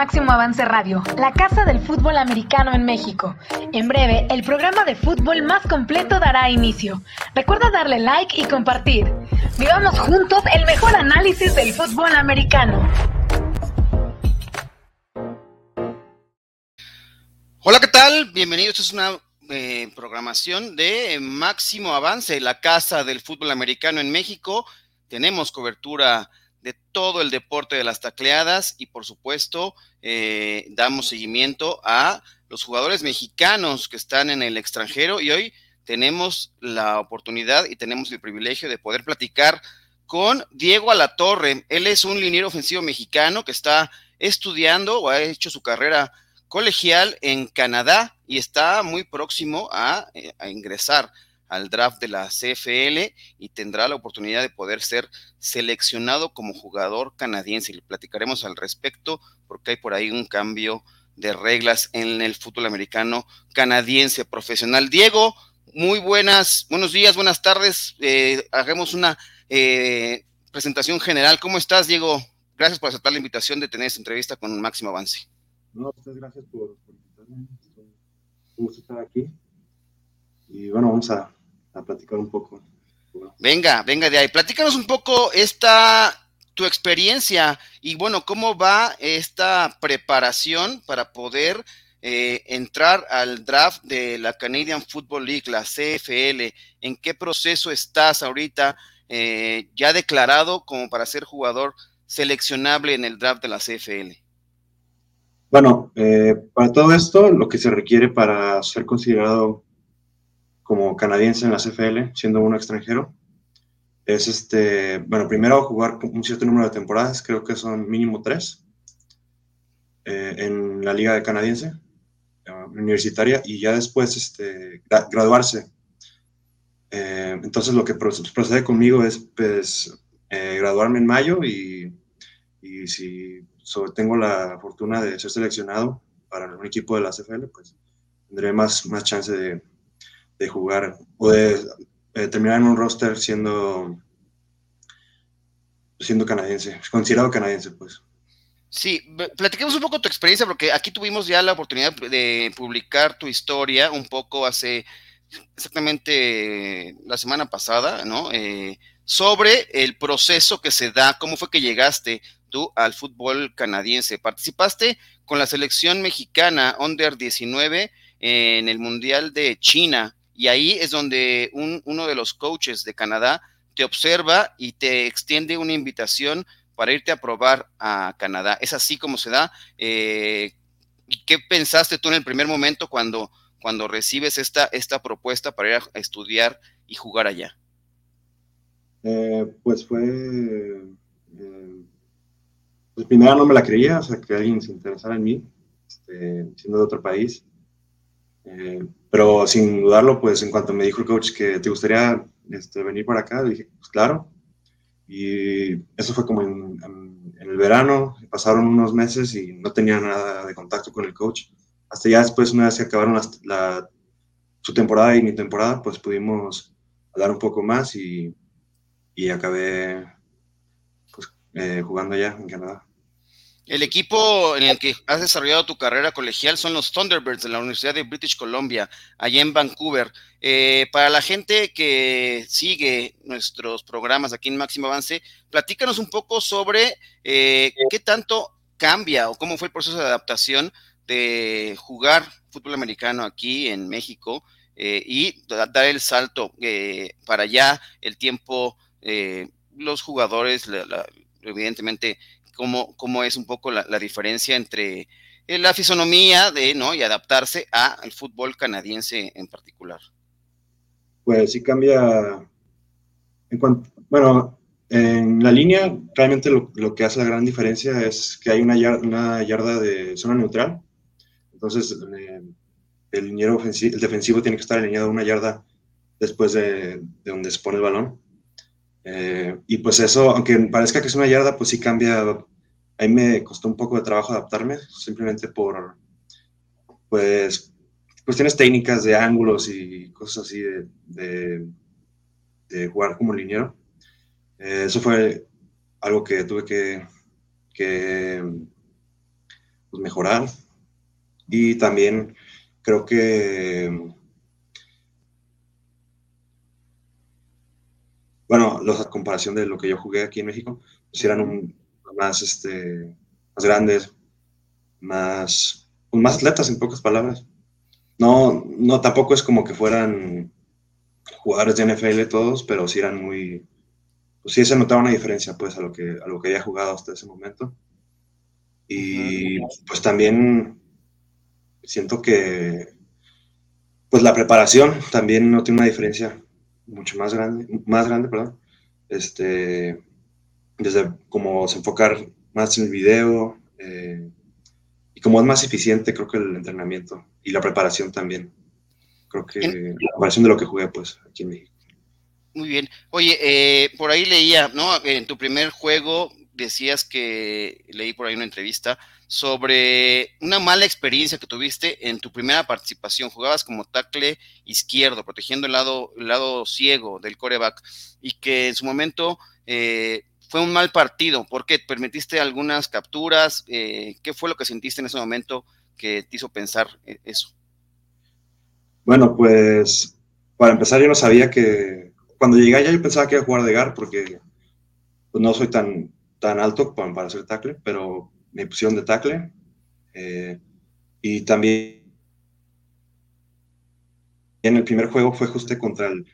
Máximo Avance Radio, la casa del fútbol americano en México. En breve, el programa de fútbol más completo dará inicio. Recuerda darle like y compartir. Vivamos juntos el mejor análisis del fútbol americano. Hola, ¿qué tal? Bienvenidos. Esta es una eh, programación de Máximo Avance, la casa del fútbol americano en México. Tenemos cobertura de todo el deporte de las tacleadas y por supuesto eh, damos seguimiento a los jugadores mexicanos que están en el extranjero y hoy tenemos la oportunidad y tenemos el privilegio de poder platicar con Diego Alatorre. Él es un liniero ofensivo mexicano que está estudiando o ha hecho su carrera colegial en Canadá y está muy próximo a, eh, a ingresar al draft de la CFL y tendrá la oportunidad de poder ser seleccionado como jugador canadiense. Y le platicaremos al respecto porque hay por ahí un cambio de reglas en el fútbol americano canadiense profesional. Diego, muy buenas, buenos días, buenas tardes. Eh, hagamos una eh, presentación general. ¿Cómo estás, Diego? Gracias por aceptar la invitación de tener esta entrevista con Máximo Avance. No, muchas gracias por, por invitarme. un gusto estar aquí. Y bueno, vamos a, a platicar un poco. Venga, venga de ahí. Platícanos un poco esta tu experiencia y bueno, cómo va esta preparación para poder eh, entrar al draft de la Canadian Football League, la CFL. ¿En qué proceso estás ahorita eh, ya declarado como para ser jugador seleccionable en el draft de la CFL? Bueno, eh, para todo esto, lo que se requiere para ser considerado como canadiense en la CFL, siendo uno extranjero, es este, bueno, primero jugar un cierto número de temporadas, creo que son mínimo tres, eh, en la liga de canadiense, uh, universitaria, y ya después este, graduarse. Eh, entonces lo que procede conmigo es pues, eh, graduarme en mayo y, y si sobre, tengo la fortuna de ser seleccionado para un equipo de la CFL, pues tendré más, más chance de, de jugar o de eh, terminar en un roster siendo, siendo canadiense, considerado canadiense, pues. Sí, platiquemos un poco tu experiencia, porque aquí tuvimos ya la oportunidad de publicar tu historia un poco hace exactamente la semana pasada, ¿no? Eh, sobre el proceso que se da, cómo fue que llegaste tú al fútbol canadiense. Participaste con la selección mexicana Under 19 en el Mundial de China y ahí es donde uno de los coaches de Canadá te observa y te extiende una invitación para irte a probar a Canadá. Es así como se da. Eh, ¿Qué pensaste tú en el primer momento cuando, cuando recibes esta, esta propuesta para ir a, estudiar y jugar allá? Eh, pues fue, eh, pues primero no me la creía, o sea, que alguien se interesara en mí, este, siendo de otro país. Eh, pero sin dudarlo, pues en cuanto me dijo el coach que te gustaría este, venir para acá, dije, pues claro. Y eso fue como en, el verano, pasaron unos meses y no tenía nada de contacto con el coach. Hasta ya después, una vez que acabaron la, su temporada y mi temporada, pues pudimos hablar un poco más y, y acabé pues, eh, jugando allá en Canadá. El equipo en el que has desarrollado tu carrera colegial son los Thunderbirds de la Universidad de British Columbia, allá en Vancouver. Eh, para la gente que sigue nuestros programas aquí en Máximo Avance, platícanos un poco sobre eh, qué tanto cambia o cómo fue el proceso de adaptación de jugar fútbol americano aquí en México eh, y dar el salto para allá, el tiempo, los jugadores, evidentemente cómo, es un poco la, diferencia entre eh, la fisonomía de, ¿no? Y adaptarse al fútbol canadiense en particular. Pues sí cambia. Bueno, en la línea, realmente lo, que hace la gran diferencia es que hay una yarda, una yarda de zona neutral. Entonces, eh, el liniero ofensivo, el defensivo tiene que estar alineado una yarda después de, de donde se pone el balón. Eh, y pues eso, aunque parezca que es una yarda, pues sí cambia. A mí me costó un poco de trabajo adaptarme, simplemente por, pues, cuestiones técnicas de ángulos y cosas así de, de, jugar como liniero. Eh, eso fue algo que tuve que, que pues, mejorar. Y también creo que, bueno, los, a comparación de lo que yo jugué aquí en México, pues eran un, más, este, más grandes, más, más atletas en pocas palabras. No, no, tampoco es como que fueran jugadores de NFL todos, pero sí eran muy, pues sí se notaba una diferencia pues a lo que, a lo que había jugado hasta ese momento. Y pues también siento que pues la preparación también no tiene una diferencia mucho más grande, más grande, perdón. Este, desde como se enfocar más en el video eh, y como es más eficiente creo que el entrenamiento y la preparación también. Creo que la preparación de lo que jugué pues aquí en México. Muy bien. Oye, eh, por ahí leía, ¿no? En tu primer juego decías que leí por ahí una entrevista sobre una mala experiencia que tuviste en tu primera participación. Jugabas como tackle izquierdo, protegiendo el lado, el lado ciego del coreback, y que en su momento eh, fue un mal partido. ¿Por qué? ¿Permitiste algunas capturas? Eh, ¿Qué fue lo que sentiste en ese momento que te hizo pensar eso? Bueno, pues para empezar yo no sabía que cuando llegué allá yo pensaba que iba a jugar de gar porque pues, no soy tan, tan alto para, hacer tackle, pero me pusieron de tackle. Eh, y también en el primer juego fue justo contra el,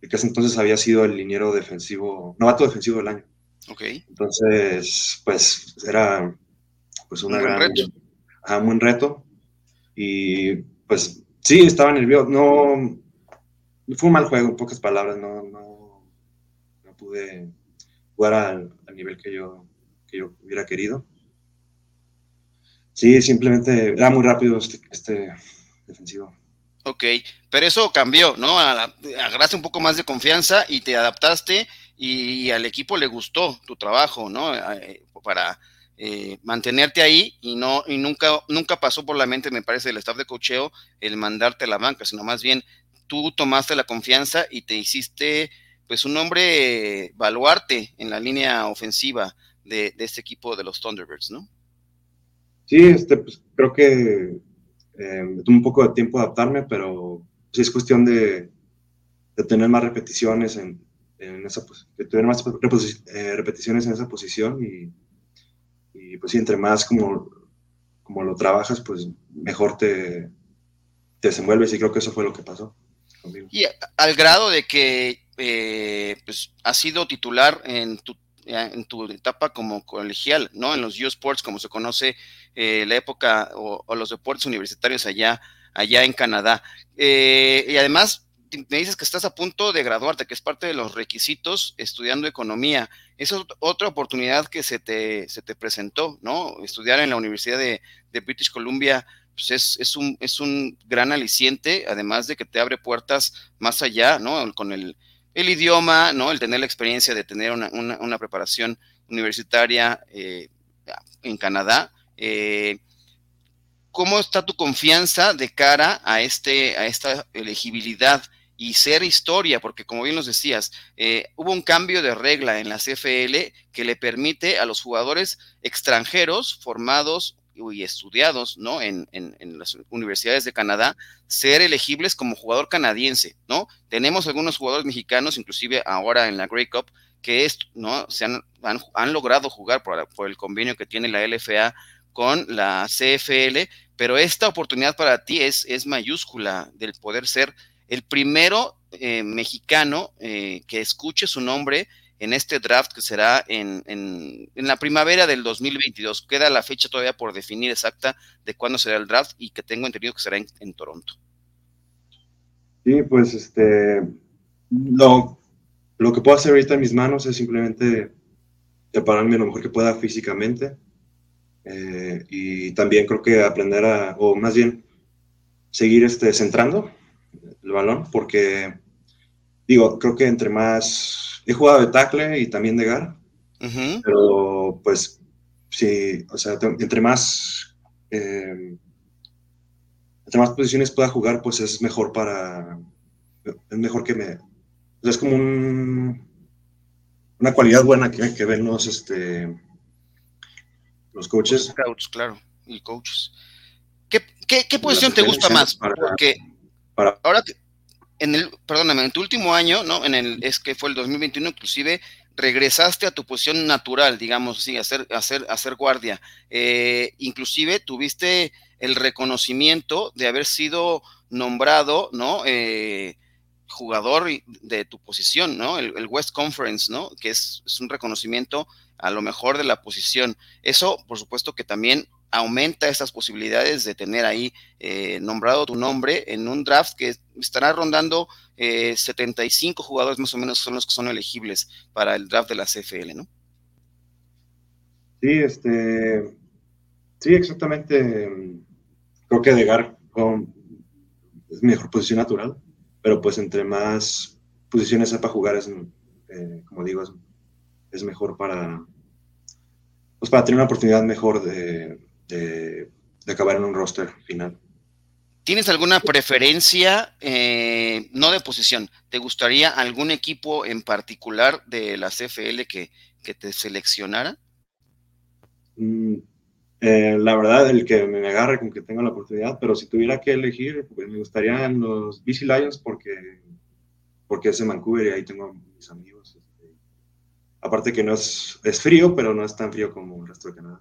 que ese entonces había sido el liniero defensivo, novato defensivo del año. Ok. Entonces, pues era pues una un gran, reto. un buen reto. Y pues sí, estaba nervioso. No, fue un mal juego, en pocas palabras, no, no, no pude jugar al, nivel que yo, que yo hubiera querido. Sí, simplemente era muy rápido este, este defensivo. Ok, pero eso cambió, ¿no? Agarraste un poco más de confianza y te adaptaste y, al equipo le gustó tu trabajo, ¿no? Eh, para eh, mantenerte ahí y no y nunca nunca pasó por la mente, me parece, del staff de cocheo el mandarte a la banca, sino más bien tú tomaste la confianza y te hiciste pues un hombre baluarte en la línea ofensiva de, este equipo de los Thunderbirds, ¿no? Sí, este, pues, creo que eh, tuve un poco de tiempo adaptarme, pero sí es cuestión de, tener más repeticiones en, esa de tener más eh, repeticiones en esa posición y, pues sí, entre más como, como lo trabajas, pues mejor te, te desenvuelves y creo que eso fue lo que pasó. Y al grado de que eh, pues, has sido titular en tu, en tu etapa como colegial, ¿no? En los U Sports, como se conoce eh, la época, o, los deportes universitarios allá, allá en Canadá. Y además, me dices que estás a punto de graduarte, que es parte de los requisitos estudiando economía. Esa es otra oportunidad que se te, se te presentó, ¿no? Estudiar en la Universidad de, de British Columbia pues es, un, es un gran aliciente, además de que te abre puertas más allá, ¿no? Con el, idioma, ¿no? El tener la experiencia de tener una, preparación universitaria eh, en Canadá. Eh, ¿Cómo está tu confianza de cara a, este, a esta elegibilidad y ser historia? Porque como bien nos decías, eh, hubo un cambio de regla en la CFL que le permite a los jugadores extranjeros formados y estudiados ¿no? En, las universidades de Canadá ser elegibles como jugador canadiense, ¿no? Tenemos algunos jugadores mexicanos, inclusive ahora en la Grey Cup, que es, ¿no? Se han, han, logrado jugar por, por, el convenio que tiene la LFA con la CFL, pero esta oportunidad para ti es, es mayúscula del poder ser el primero eh, mexicano eh, que escuche su nombre en este draft que será en, en, la primavera del 2022. Queda la fecha todavía por definir exacta de cuándo será el draft y que tengo entendido que será en, Toronto. Sí, pues este, lo, lo, que puedo hacer ahorita en mis manos es simplemente prepararme lo mejor que pueda físicamente eh, y también creo que aprender a, o más bien seguir este, centrando el balón, porque digo, creo que entre más he jugado de tackle y también de gar, pero pues sí, o sea, entre más, eh, entre más posiciones pueda jugar, pues es mejor para, es mejor que me, es como un, una cualidad buena que, que ven los, este, los coaches. Los scouts, claro. y coaches. ¿Qué, qué, posición te gusta más? Porque ahora en el, perdóname, en tu último año, ¿no? En el, es que fue el 2021, inclusive regresaste a tu posición natural, digamos así, hacer, hacer, hacer guardia. Eh, inclusive tuviste el reconocimiento de haber sido nombrado, ¿no? Eh, jugador de tu posición, ¿no? El, West Conference, ¿no? Que es, un reconocimiento a lo mejor de la posición. Eso, por supuesto, que también aumenta esas posibilidades de tener ahí eh, nombrado tu nombre en un draft que estará rondando 75 eh, jugadores más o menos son los que son elegibles para el draft de la CFL, ¿no? Sí, este, sí, exactamente. Creo que Edgar es mejor posición natural, pero pues entre más posiciones sepa jugar es, eh, como digo, es, mejor para, pues para tener una oportunidad mejor de, de, acabar en un roster final. ¿Tienes alguna preferencia, eh, no de posición? ¿Te gustaría algún equipo en particular de la CFL que, te seleccionara? Mm, eh, la verdad, el que me agarre con que tenga la oportunidad, pero si tuviera que elegir, pues me gustarían los BC Lions porque, porque es de Vancouver y ahí tengo mis amigos. Este, aparte que no es, es frío, pero no es tan frío como el resto de Canadá.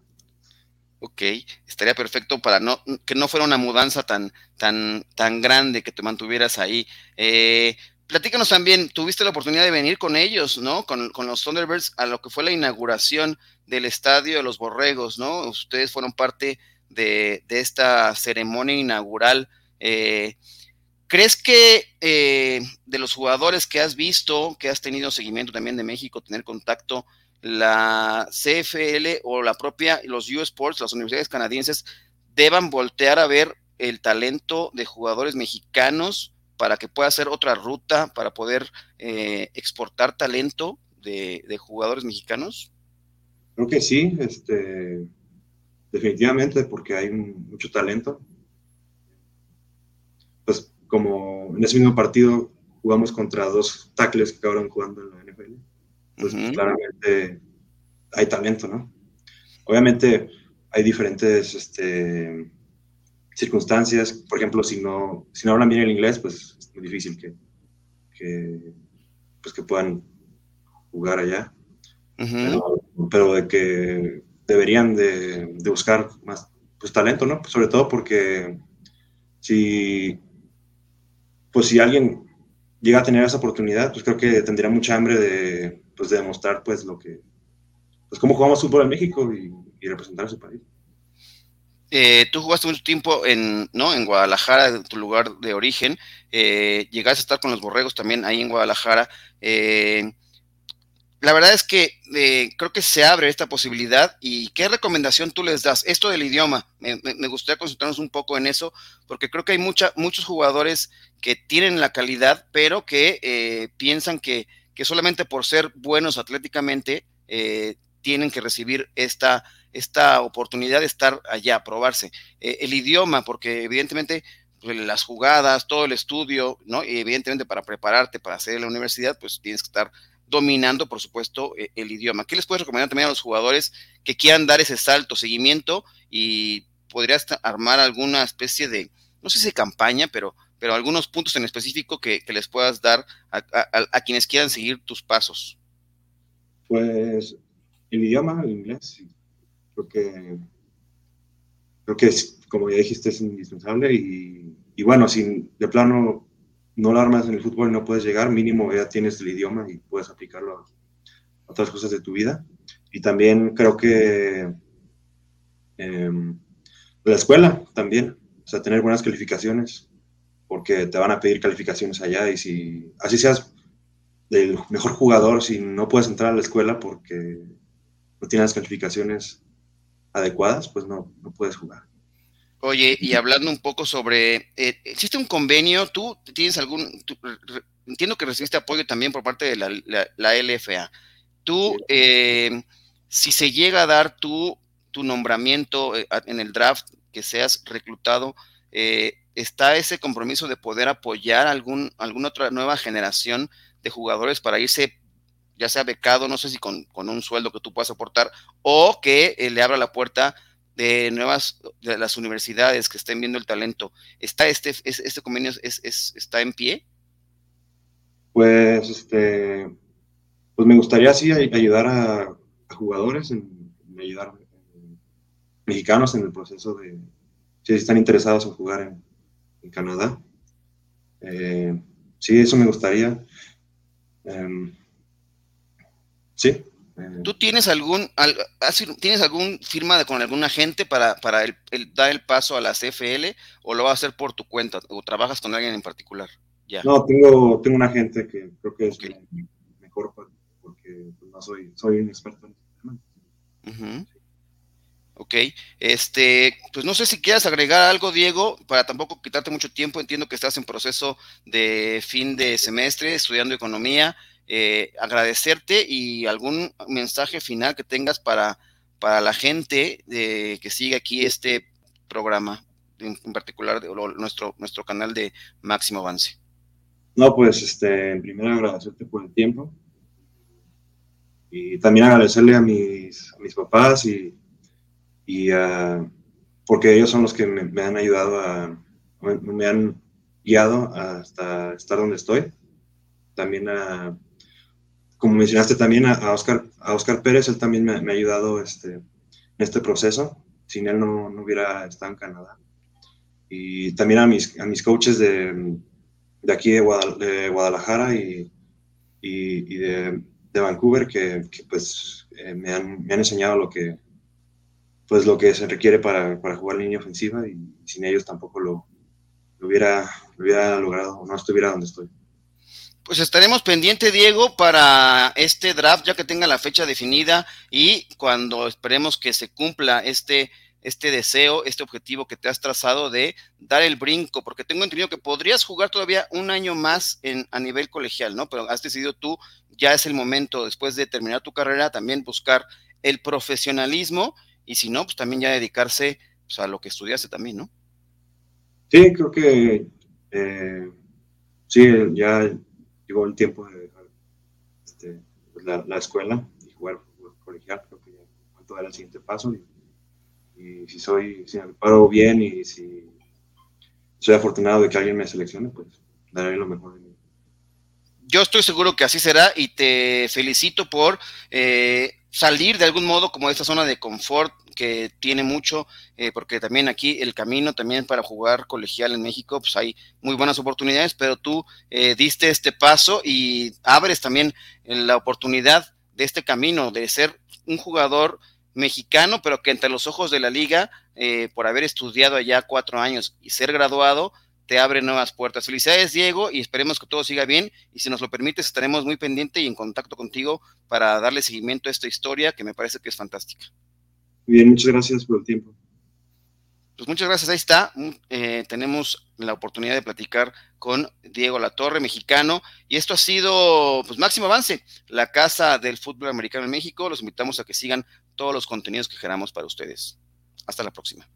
Ok, estaría perfecto para no que no fuera una mudanza tan, tan, tan grande que te mantuvieras ahí. Eh, platícanos también, tuviste la oportunidad de venir con ellos, ¿no? Con, los Thunderbirds a lo que fue la inauguración del Estadio de los Borregos, ¿no? Ustedes fueron parte de, esta ceremonia inaugural. Eh, ¿Crees que eh, de los jugadores que has visto, que has tenido seguimiento también de México, tener contacto, la CFL o la propia, los U Sports, las universidades canadienses, deban voltear a ver el talento de jugadores mexicanos para que pueda ser otra ruta para poder eh, exportar talento de, jugadores mexicanos? Creo que sí, este, definitivamente, porque hay mucho talento. Pues como en ese mismo partido jugamos contra dos tackles que acabaron jugando en la NFL pues claramente hay talento, ¿no? Obviamente hay diferentes este, circunstancias, por ejemplo, si no, si no hablan bien el inglés, pues es muy difícil que, pues que puedan jugar allá. pero, de que deberían de, buscar más pues, talento, ¿no? sobre todo porque si, pues si alguien llega a tener esa oportunidad, pues creo que tendría mucha hambre de, pues, de demostrar pues lo que, pues cómo jugamos fútbol en México y, representar a su país. Eh, tú jugaste mucho tiempo en, ¿no? en Guadalajara, tu lugar de origen. Eh, llegaste a estar con los borregos también ahí en Guadalajara. Eh, la verdad es que creo que se abre esta posibilidad y qué recomendación tú les das. Esto del idioma, me, gustaría concentrarnos un poco en eso, porque creo que hay mucha, muchos jugadores que tienen la calidad, pero que piensan que que solamente por ser buenos atléticamente eh, tienen que recibir esta, esta oportunidad de estar allá, probarse. Eh, el idioma, porque evidentemente pues, las jugadas, todo el estudio, ¿no? Y evidentemente para prepararte para hacer la universidad, pues tienes que estar dominando, por supuesto, e, el idioma. ¿Qué les puedes recomendar también a los jugadores que quieran dar ese salto, seguimiento y podrías armar alguna especie de, no sé si campaña, pero pero algunos puntos en específico que, les puedas dar a, quienes quieran seguir tus pasos. Pues el idioma, el inglés, creo que, creo que es, como ya dijiste, es indispensable y, bueno, si de plano no lo armas en el fútbol no puedes llegar, mínimo ya tienes el idioma y puedes aplicarlo a otras cosas de tu vida. Y también creo que em, la escuela también, o sea, tener buenas calificaciones, porque te van a pedir calificaciones allá y si así seas el mejor jugador, si no puedes entrar a la escuela porque no tienes calificaciones adecuadas, pues no, no puedes jugar. Oye, y hablando un poco sobre, eh, ¿existe un convenio? ¿Tú tienes algún, entiendo que recibiste apoyo también por parte de la, LFA. Tú, eh, si se llega a dar tu, tu nombramiento eh, en el draft, que seas reclutado, eh, está ese compromiso de poder apoyar algún, alguna otra nueva generación de jugadores para irse, ya sea becado, no sé si con, un sueldo que tú puedas aportar, o que eh, le abra la puerta de nuevas, de las universidades que estén viendo el talento, ¿está este, este convenio es, está en pie? Pues, este, pues me gustaría así ayudar a, jugadores, en, ayudar mexicanos en el proceso de, si están interesados en jugar en, Canadá. Eh, sí, eso me gustaría. Em, sí. ¿Tú tienes algún, tienes algún firma con algún agente para, para el, dar el paso a la CFL o lo vas a hacer por tu cuenta o trabajas con alguien en particular? Ya. No, tengo, tengo un agente que creo que es mejor porque pues, no soy, soy un experto en este tema. Ok, este, pues no sé si quieras agregar algo, Diego, para tampoco quitarte mucho tiempo. Entiendo que estás en proceso de fin de semestre estudiando economía. Eh, agradecerte y algún mensaje final que tengas para, para la gente de, que sigue aquí este programa, en, particular de, nuestro, nuestro canal de Máximo Avance. No, pues, este, en primero agradecerte por el tiempo y también agradecerle a mis, a mis papás y y uh, porque ellos son los que me, han ayudado a, me, han guiado hasta estar donde estoy. También a, como mencionaste también a, Oscar, a Oscar Pérez, él también me, ha ayudado este, en este proceso. Sin él no, no, hubiera estado en Canadá. Y también a mis, a mis coaches de, de aquí de, Guadalajara y, y, y de, de, Vancouver que, que pues eh, me, han, me han enseñado lo que, pues lo que se requiere para, para jugar línea ofensiva y sin ellos tampoco lo, hubiera, hubiera logrado o no estuviera donde estoy. Pues estaremos pendiente, Diego, para este draft, ya que tenga la fecha definida y cuando esperemos que se cumpla este, este deseo, este objetivo que te has trazado de dar el brinco, porque tengo entendido que podrías jugar todavía un año más en, a nivel colegial, ¿no? Pero has decidido tú, ya es el momento, después de terminar tu carrera, también buscar el profesionalismo y si no, pues también ya dedicarse pues, a lo que estudiaste también, ¿no? Sí, creo que eh, sí, ya llegó el tiempo de dejar este, pues, la, escuela y jugar colegial, creo que ya a dar el siguiente paso y, si soy, si me paro bien y si soy afortunado de que alguien me seleccione, pues daré lo mejor de mí. Yo estoy seguro que así será y te felicito por eh, salir de algún modo como de esta zona de confort que tiene mucho, eh, porque también aquí el camino también para jugar colegial en México, pues hay muy buenas oportunidades, pero tú eh, diste este paso y abres también la oportunidad de este camino, de ser un jugador mexicano, pero que entre los ojos de la liga, eh, por haber estudiado allá cuatro años y ser graduado, te abre nuevas puertas. Felicidades, Diego, y esperemos que todo siga bien. Y si nos lo permites, estaremos muy pendientes y en contacto contigo para darle seguimiento a esta historia que me parece que es fantástica. Bien, muchas gracias por el tiempo. Pues muchas gracias, ahí está. Mm, eh, tenemos la oportunidad de platicar con Diego Latorre, mexicano, y esto ha sido, pues, máximo avance, la casa del fútbol americano en México. Los invitamos a que sigan todos los contenidos que generamos para ustedes. Hasta la próxima.